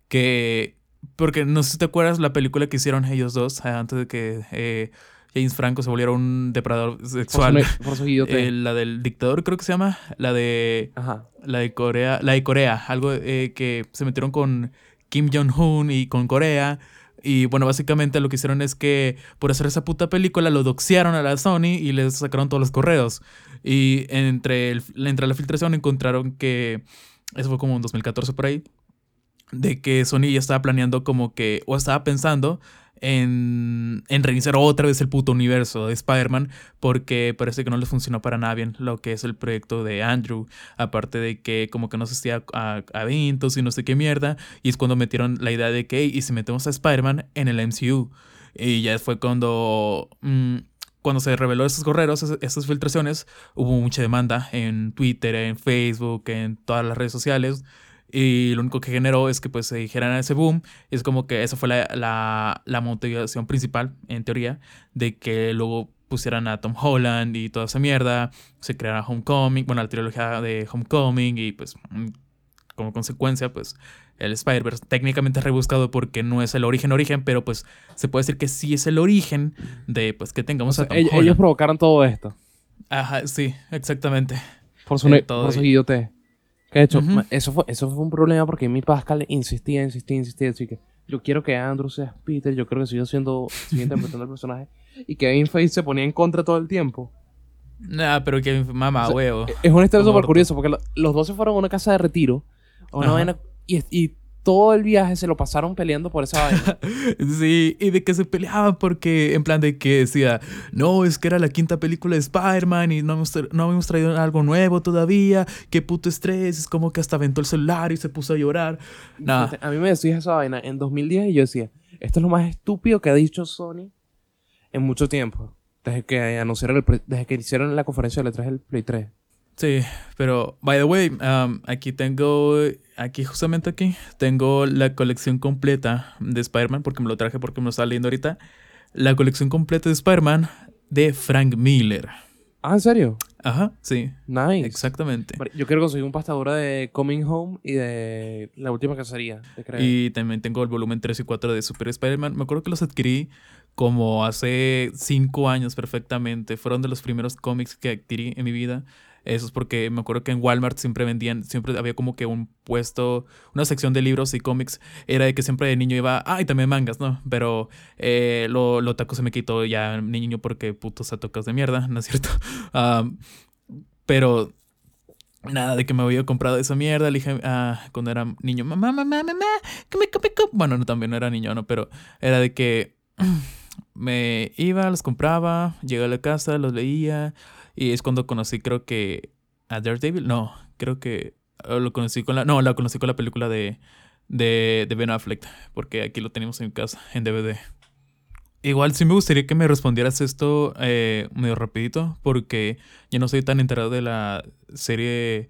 que... Porque no sé si te acuerdas la película que hicieron ellos dos antes de que eh, James Franco se volviera un depredador Por sexual. su, por su. Eh, la del dictador creo que se llama. La de. Ajá. La de Corea. La de Corea. Algo eh, que se metieron con Kim Jong-un y con Corea. Y bueno, básicamente lo que hicieron es que por hacer esa puta película lo doxearon a la Sony y les sacaron todos los correos. Y entre, entre la filtración encontraron que. Eso fue como en 2014 por ahí. De que Sony ya estaba planeando como que. O estaba pensando en, en reiniciar otra vez el puto universo de Spider-Man porque parece que no le funcionó para nada bien lo que es el proyecto de Andrew, aparte de que como que no asistía a, a eventos y no sé qué mierda, y es cuando metieron la idea de que, "Hey, y si metemos a Spider-Man en el MCU, y ya fue cuando... mm, cuando se reveló esos correos, esas filtraciones, hubo mucha demanda en Twitter, en Facebook, en todas las redes sociales. Y lo único que generó es que pues se dijeran ese boom. Y es como que esa fue la, la, la motivación principal, en teoría, de que luego pusieran a Tom Holland y toda esa mierda. Se creara Homecoming, bueno, la trilogía de Homecoming y pues mm, como consecuencia pues el Spider-Verse técnicamente es rebuscado porque no es el origen origen, pero pues se puede decir que sí es el origen de pues que O tengamos sea, a Tom ellos, Holland. ellos provocaron todo esto. Ajá, sí, exactamente. Por su, por su idiotez. Que de hecho, eso, fue, eso fue un problema porque mi Pascal insistía, insistía, insistía. Así que yo quiero que Andrew sea Peter, yo creo que siga siendo, siga interpretando el personaje. Y Kevin Feige se ponía en contra todo el tiempo. Nah, pero que mamá, O sea, huevo. Es una historia súper curiosa porque lo- los dos se fueron a una casa de retiro. a una vaina, y, y todo el viaje se lo pasaron peleando por esa vaina. Sí, y de que se peleaban porque, en plan de que decía, no, es que era la quinta película de Spider-Man y no hemos, no hemos traído algo nuevo todavía, qué puto estrés, es como que hasta aventó el celular y se puso a llorar. Nah, A mí me decías esa vaina en 2010 y yo decía, esto es lo más estúpido que ha dicho Sony en mucho tiempo. Desde que anunciaron el desde que hicieron la conferencia de letras del Play 3. Sí, pero, by the way, um, aquí tengo, aquí justamente aquí, tengo la colección completa de Spider-Man, porque me lo traje porque me lo estaba leyendo ahorita, la colección completa de Spider-Man de Frank Miller. Ah, ¿en serio? Ajá, sí, Nice. exactamente. Yo quiero conseguir un pastadura de Coming Home y de La Última Cacería. de Craig. Y también tengo el volumen 3 y 4 de Super Spider-Man. Me acuerdo que los adquirí como hace 5 años perfectamente. Fueron de los primeros cómics que adquirí en mi vida. Eso es porque me acuerdo que en Walmart siempre vendían, siempre había como que un puesto, una sección de libros y cómics. Era de que siempre de niño iba, ah, y también mangas, ¿no? Pero eh, lo, lo taco se me quitó ya niño porque putos atocas de mierda, ¿no es cierto? Am, pero Nada de que me había comprado esa mierda. Le dije ah, cuando era niño, mamá, mamá, mamá, que me come co-". Bueno, no, también no era niño, ¿no? Pero era de que me iba, los compraba, llegué a la casa, los leía. Y es cuando conocí, creo que a Daredevil. No, creo que lo conocí con la. No, la conocí con la película de, de, de Ben Affleck. Porque aquí lo tenemos en casa, en DVD. Igual sí me gustaría que me respondieras esto eh, medio rapidito, porque yo no soy tan enterado de la serie,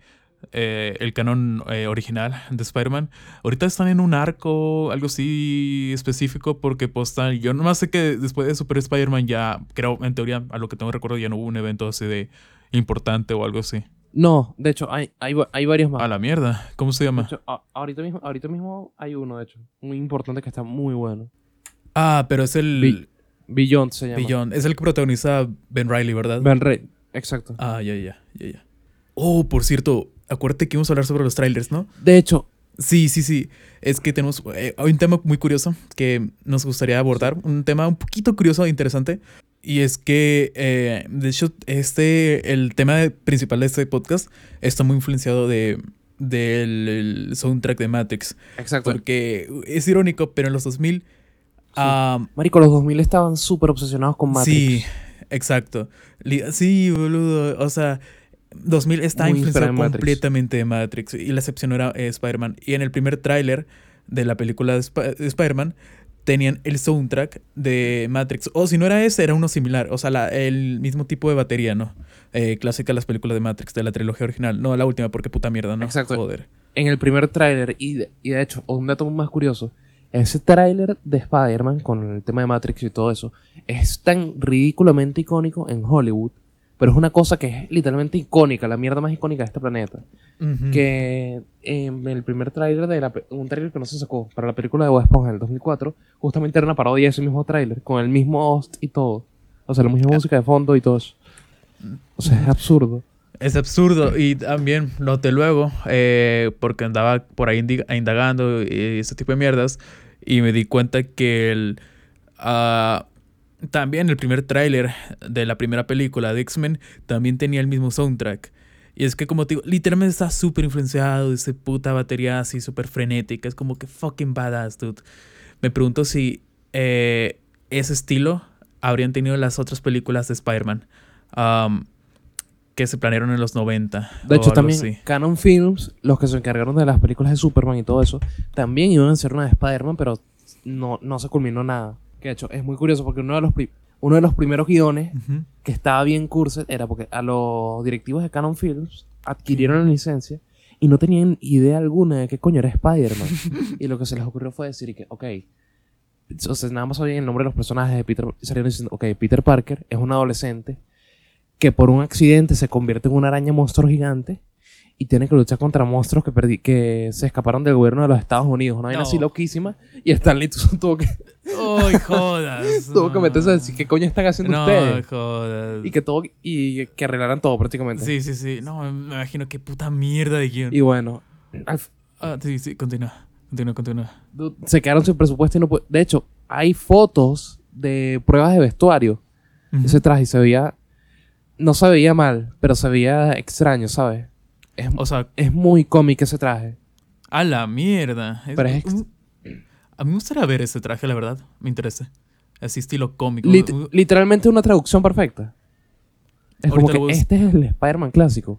eh, el canon eh, original de Spider-Man. Ahorita están en un arco, algo así específico, porque pues tal- yo nomás sé que después de Super Spider-Man ya, creo, en teoría, a lo que tengo recuerdo, ya no hubo un evento así de importante o algo así. No, de hecho, hay, hay, hay varios más. A la mierda, ¿cómo se De llama? hecho, a- ahorita, mismo, ahorita mismo hay uno, de hecho. Muy importante que está muy bueno. Ah, pero es el Beyond se llama. Beyond, es el que protagoniza Ben Riley, ¿verdad? Ben Ray. Exacto. Ah, ya, ya, ya, ya. Oh, por cierto, acuérdate que íbamos a hablar sobre los trailers, ¿no? De hecho, Sí, sí, sí. Es que tenemos eh, hay un tema muy curioso que nos gustaría abordar. Un tema un poquito curioso e interesante. Y es que, eh, de hecho, este, el tema principal de este podcast está muy influenciado de, del el soundtrack de Matrix. exacto. Porque es irónico, pero en los 2000... ah, Marico, los 2000 estaban súper obsesionados con Matrix. Sí, exacto. Sí, boludo. O sea, 2000 está influenciado completamente de Matrix. Y la excepción era eh, Spider-Man. Y en el primer tráiler de la película de, Sp- de Spider-Man tenían el soundtrack de Matrix. O si no era ese, era uno similar. O sea, la- el mismo tipo de batería, ¿no? Eh, clásica de las películas de Matrix, de la trilogía original. No, la última, porque puta mierda, ¿no? Exacto. Joder. En el primer tráiler, y de, y de hecho, un dato más curioso, ese tráiler de Spider-Man con el tema de Matrix y todo eso, es tan ridículamente icónico en Hollywood, pero es una cosa que es literalmente icónica, la mierda más icónica de este planeta. Ujú. que en el primer tráiler de la un tráiler que no se sacó para la película de Bob Esponja en el 2004 justamente era una parodia de ese mismo tráiler con el mismo host y todo o sea la misma música de fondo y todo eso o sea es absurdo Es absurdo y también noté luego, eh, porque andaba por ahí indagando y ese tipo de mierdas, y me di cuenta que el, ah, también el primer tráiler de la primera película de X-Men también tenía el mismo soundtrack. Y es que como te digo, literalmente está súper influenciado de esa puta batería así súper frenética, es como que fucking badass, dude. Me pregunto si eh, ese estilo habrían tenido las otras películas de Spider-Man. um, que se planearon en los 90. de hecho también así. Canon Films los que se encargaron de las películas de Superman y todo eso también iban a hacer una de Spider-Man pero no, no se culminó nada que de hecho es muy curioso porque uno de los uno de los primeros guiones que estaba bien cursed era porque a los directivos de Canon Films adquirieron la licencia y no tenían idea alguna de qué coño era Spider-Man. y lo que se les ocurrió fue decir que, ok, o sea, nada más sabían el nombre de los personajes de Peter, y salieron diciendo, ok, Peter Parker es un adolescente que por un accidente se convierte en una araña monstruo gigante y tiene que luchar contra monstruos que, perdi- que se escaparon del gobierno de los Estados Unidos. Una vaina No. así loquísima. Y Stanley tuvo que, ¡Ay, jodas! tuvo que meterse a decir, ¿qué coño están haciendo no, ustedes? jodas. Y que todo y que arreglaran todo prácticamente. Sí, sí, sí. No, me imagino qué puta mierda de guion. Y bueno, Ah, sí, sí, continúa. Continúa, continúa. se quedaron sin presupuesto y no De hecho, hay fotos de pruebas de vestuario de Ujú. ese traje y se veía no se veía mal, pero se veía extraño, ¿sabes? Es, O sea, es muy cómico ese traje. a la mierda. Pero es a mí me gustaría ver ese traje, la verdad. Me interesa. Así estilo cómico. Lit- Uh, literalmente una traducción perfecta. Es como que este es el Spider-Man clásico.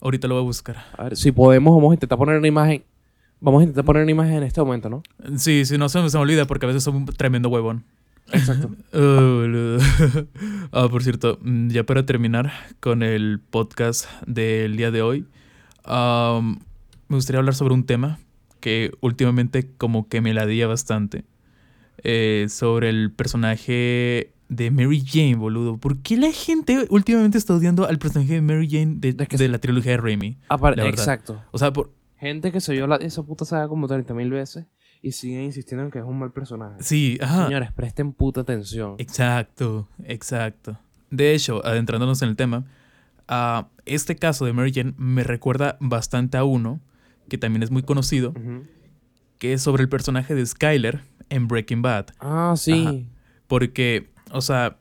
Ahorita lo voy a buscar. A ver, si podemos, vamos a intentar poner una imagen. Vamos a intentar poner una imagen en este momento, ¿no? Sí, sí, no se me, se me olvida porque a veces soy un tremendo huevón. Exacto. Oh, ah, por cierto, mm, ya para terminar con el podcast del día de hoy, me gustaría hablar sobre un tema que últimamente como que me ladilla bastante. eh, sobre el personaje de Mary Jane, boludo. ¿Por qué la gente últimamente está odiando al personaje de Mary Jane de, la trilogía de Raimi? La exacto. O sea, por, Gente que se vio la- esa puta saga como 30 mil veces y siguen insistiendo en que es un mal personaje. sí, ajá. Señores, presten puta atención. Exacto, exacto. De hecho, adentrándonos en el tema, ah, este caso de Mary Jane me recuerda bastante a uno que también es muy conocido, que es sobre el personaje de Skyler en Breaking Bad. Ah, sí. Ajá. Porque, o sea,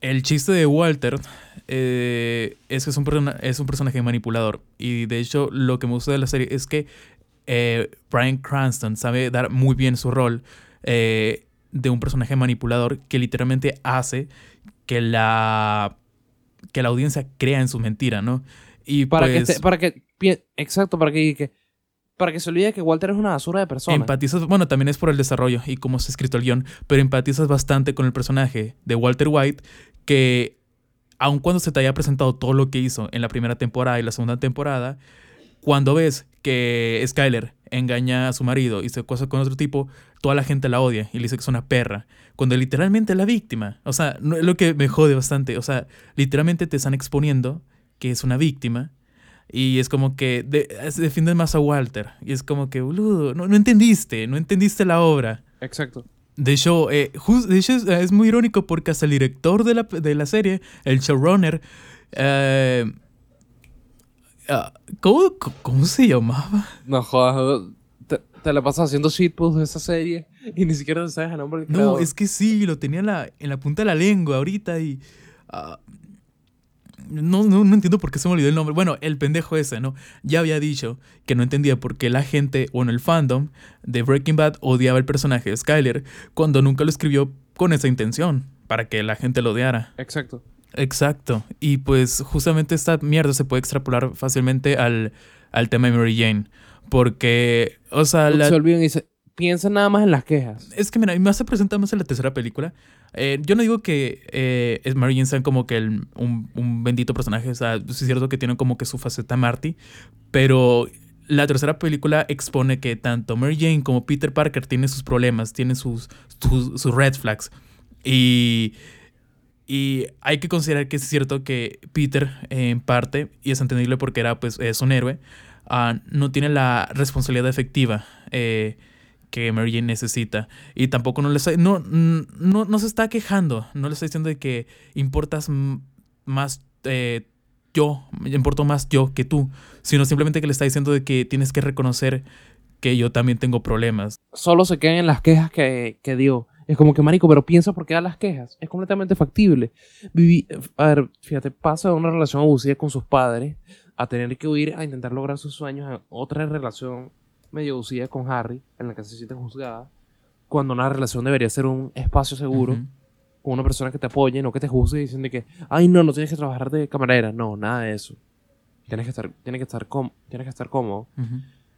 el chiste de Walter eh, es que es un, es un personaje manipulador. Y de hecho, lo que me gusta de la serie es que eh, Brian Cranston sabe dar muy bien su rol eh, de un personaje manipulador que literalmente hace que la, que la audiencia crea en su mentira, ¿no? Y Para que, pues, esté- para que exacto, para que, que- para que se olvide que Walter es una basura de persona. Empatizas, bueno, también es por el desarrollo y cómo se ha escrito el guion, pero empatizas bastante con el personaje de Walter White, que aun cuando se te haya presentado todo lo que hizo en la primera temporada y la segunda temporada, cuando ves que Skyler engaña a su marido y se cosa con otro tipo, toda la gente la odia y le dice que es una perra, cuando literalmente es la víctima. O sea, no, es lo que me jode bastante. O sea, literalmente te están exponiendo que es una víctima y es como que de- defienden más a Walter. Y es como que, boludo, no, no entendiste, no entendiste la obra. Exacto. De hecho, eh, jus- de hecho es, es muy irónico porque hasta el director de la, de la serie, el showrunner, eh, ah, ¿cómo, ¿cómo se llamaba? No jodas, te, la pasas haciendo shitposts de esa serie y ni siquiera sabes el nombre del No, creador. es que sí, lo tenía en la, en la punta de la lengua ahorita y... ah, no, no, no entiendo por qué se me olvidó el nombre. Bueno, el pendejo ese, ¿no? Ya había dicho que no entendía por qué la gente, o en el fandom de Breaking Bad, odiaba el personaje de Skyler cuando nunca lo escribió con esa intención, para que la gente lo odiara. Exacto. Exacto. Y pues justamente esta mierda se puede extrapolar fácilmente al, al tema de Mary Jane. Porque, o sea, la, Se olvidan y dice, piensa nada más en las quejas. es que mira, y más se presenta más en la tercera película. Eh, yo no digo que eh, es Mary Jane sea como que el- un, un bendito personaje. O sea, sí es cierto que tiene como que su faceta Marty. Pero la tercera película expone que tanto Mary Jane como Peter Parker tienen sus problemas, tienen sus, sus, sus red flags. Y, y hay que considerar que es cierto que Peter, eh, en parte, y es entendible porque era pues es un héroe, ah, no tiene la responsabilidad efectiva. eh, que Mary Jane necesita. Y tampoco no le está, no, no, no se está quejando. No le está diciendo de que importas más eh, yo, importo más yo que tú. Sino simplemente que le está diciendo de que tienes que reconocer que yo también tengo problemas. Solo se quedan en las quejas que, que dio. Es como que, marico, pero piensa por qué da las quejas. Es completamente factible. Viví, a ver, fíjate, pasa de una relación abusiva con sus padres a tener que huir a intentar lograr sus sueños a otra relación medio abusiva con Harry, en la que se siente juzgada, cuando una relación debería ser un espacio seguro, con una persona que te apoye, no que te juzgue diciendo que, ay, no, no tienes que trabajar de camarera. No, nada de eso. Tienes que estar, tienes que estar, tienes que estar cómodo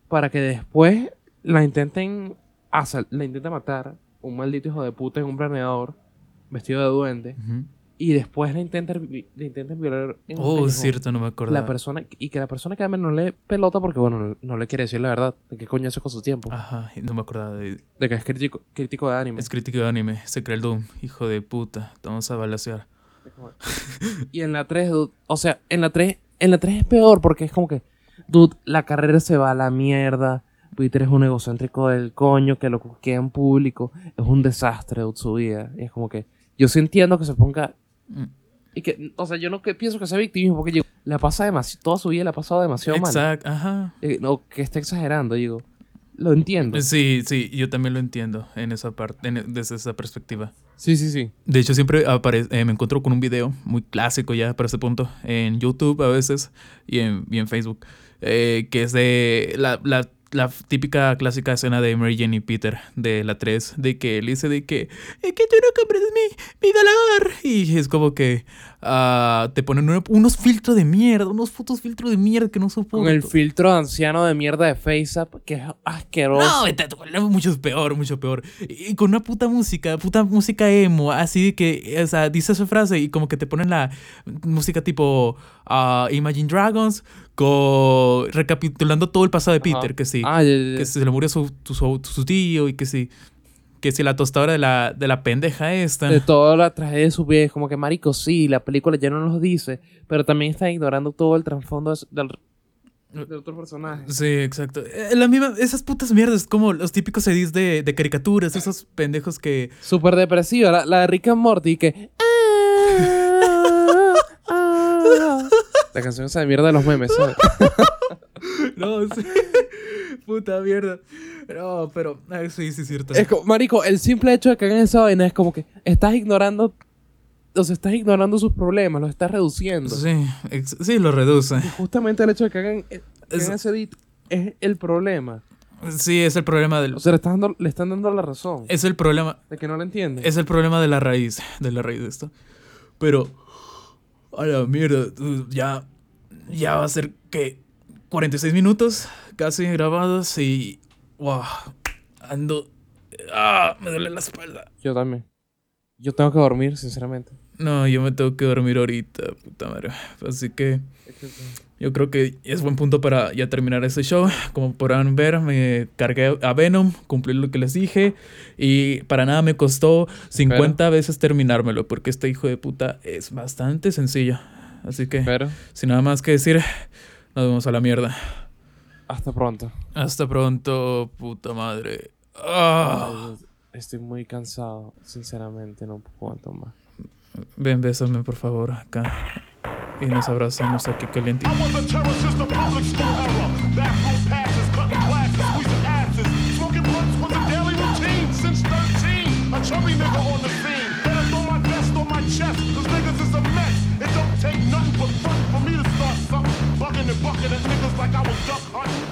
para que después la intenten asal- la intenten matar un maldito hijo de puta en un planeador vestido de duende. Y después la intenten, vi- la intenten violar en Oh, es cierto, no me acuerdo. la persona y que la persona que ama no le pelota porque bueno no, no le quiere decir la verdad de qué coño hace con su tiempo Ajá, no me acordaba de... de que es crítico crítico de anime Es crítico de anime, se cree el Doom. Hijo de puta, te vamos a balasear. y en la 3 dude, o sea en la 3 en la 3 es peor porque es como que dude la carrera se va a la mierda Peter es un egocéntrico del coño que lo queda en público es un desastre dude, su vida y es como que yo sí entiendo que se ponga Mm. y que o sea yo no que pienso que sea victimismo porque digo, le pasa demasiado toda su vida le ha pasado demasiado mal Exacto, ajá. Eh, no que esté exagerando digo lo entiendo Sí, sí, yo también lo entiendo en esa parte, en- desde esa perspectiva. Sí, sí, sí. De hecho, siempre apare- eh, me encuentro con un video muy clásico ya para este punto, en YouTube a veces y en, y en Facebook, eh, que es de la, la- la típica clásica escena de Mary Jane y Peter de la 3, de que él dice de que, es que tú no comprendes mi, mi dolor. Y es como que ah, te ponen uno- unos filtros de mierda, unos fotos filtros de mierda que no soporto. Con el filtro de anciano de mierda de FaceApp, que es asqueroso. No, mucho peor, mucho peor. Y, con una puta música, puta música emo, así de que, o sea, dice esa frase y como que te ponen la música tipo ah, Imagine Dragons, con, recapitulando todo el pasado de Peter, Ajá. que sí, Ah, que se le murió su, su, su- su tío y que sí, que si la tostadora de la, de la pendeja esta. de toda la tragedia de su vida. Es como que, marico, sí, la película ya no nos dice, pero también está ignorando todo el trasfondo de- del, del otro personaje. Sí, exacto. Eh, La misma, esas putas mierdas, como los típicos edits de, de caricaturas, esos pendejos que... Súper depresiva, la, la de Rick and Morty, que... ah, ah. La canción esa de mierda de los memes, ¿sabes? No, sí. Puta mierda. No, pero. ay, sí, sí, cierto. Es como, marico, el simple hecho de que hagan esa vaina es como que estás ignorando... O sea, estás ignorando sus problemas, los estás reduciendo. Sí, ex- sí, lo reduce. Y justamente el hecho de que hagan, que Es- hagan ese edit es el problema. Sí, es el problema del. O sea, le están dando, le están dando la razón. Es el problema. De que no lo entienden. Es el problema de la raíz. De la raíz de esto. Pero. A la mierda. Ya. Ya va a ser que. 46 minutos casi grabados y. Wow. Ando. Ah, me duele la espalda. Yo también. Yo tengo que dormir, sinceramente. No, yo me tengo que dormir ahorita, puta madre. Así que. Yo creo que es buen punto para ya terminar este show. Como podrán ver, me cargué a Venom, cumplí lo que les dije. Y para nada me costó 50 veces terminármelo, porque este hijo de puta es bastante sencillo. Así que, Pero, sin nada más que decir, nos vemos a la mierda. Hasta pronto. Hasta pronto, puta madre. Ah. Ay, Estoy muy cansado, sinceramente, no aguanto más. Ven, bésame, por favor, acá. Y nos abrazamos aquí caliente. Like I was duck hunting.